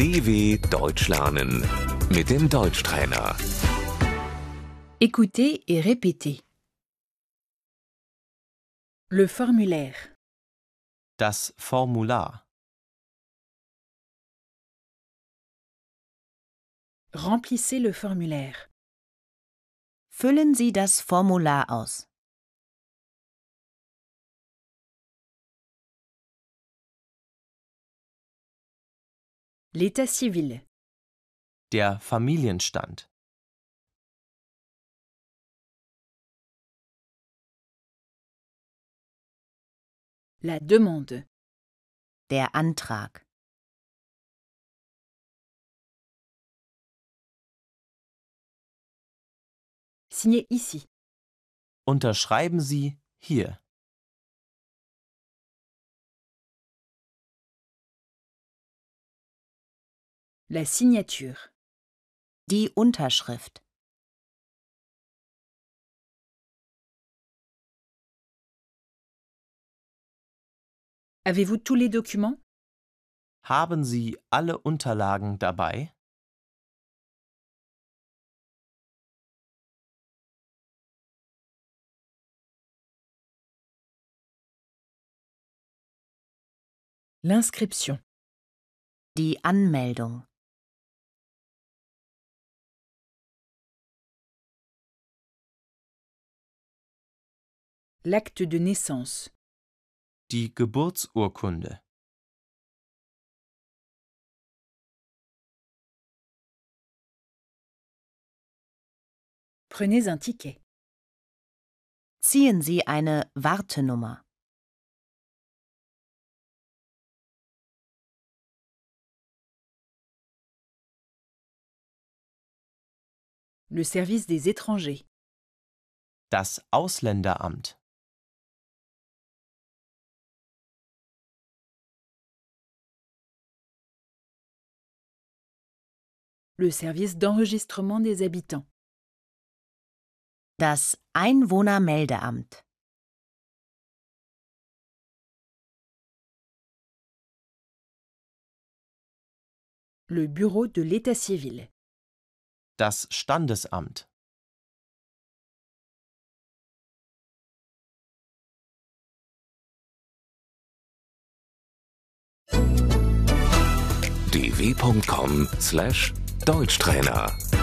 DW Deutsch lernen mit dem Deutschtrainer. Écoutez et répétez. Le formulaire. Das Formular. Remplissez le formulaire. Füllen Sie das Formular aus. L'état civil. Der Familienstand. La demande. Der Antrag. Signé ici. Unterschreiben Sie hier. La signature. Die Unterschrift. Avez-vous tous les documents Haben Sie alle Unterlagen dabei? L'inscription. Die Anmeldung. L'acte de naissance. Die Geburtsurkunde. Prenez un ticket. Ziehen Sie eine Wartenummer. Le service des étrangers. Das Ausländeramt. Le service d'enregistrement des habitants. Das Einwohnermeldeamt. Le bureau de l'état civil. Das Standesamt. dw.com/deutschtrainer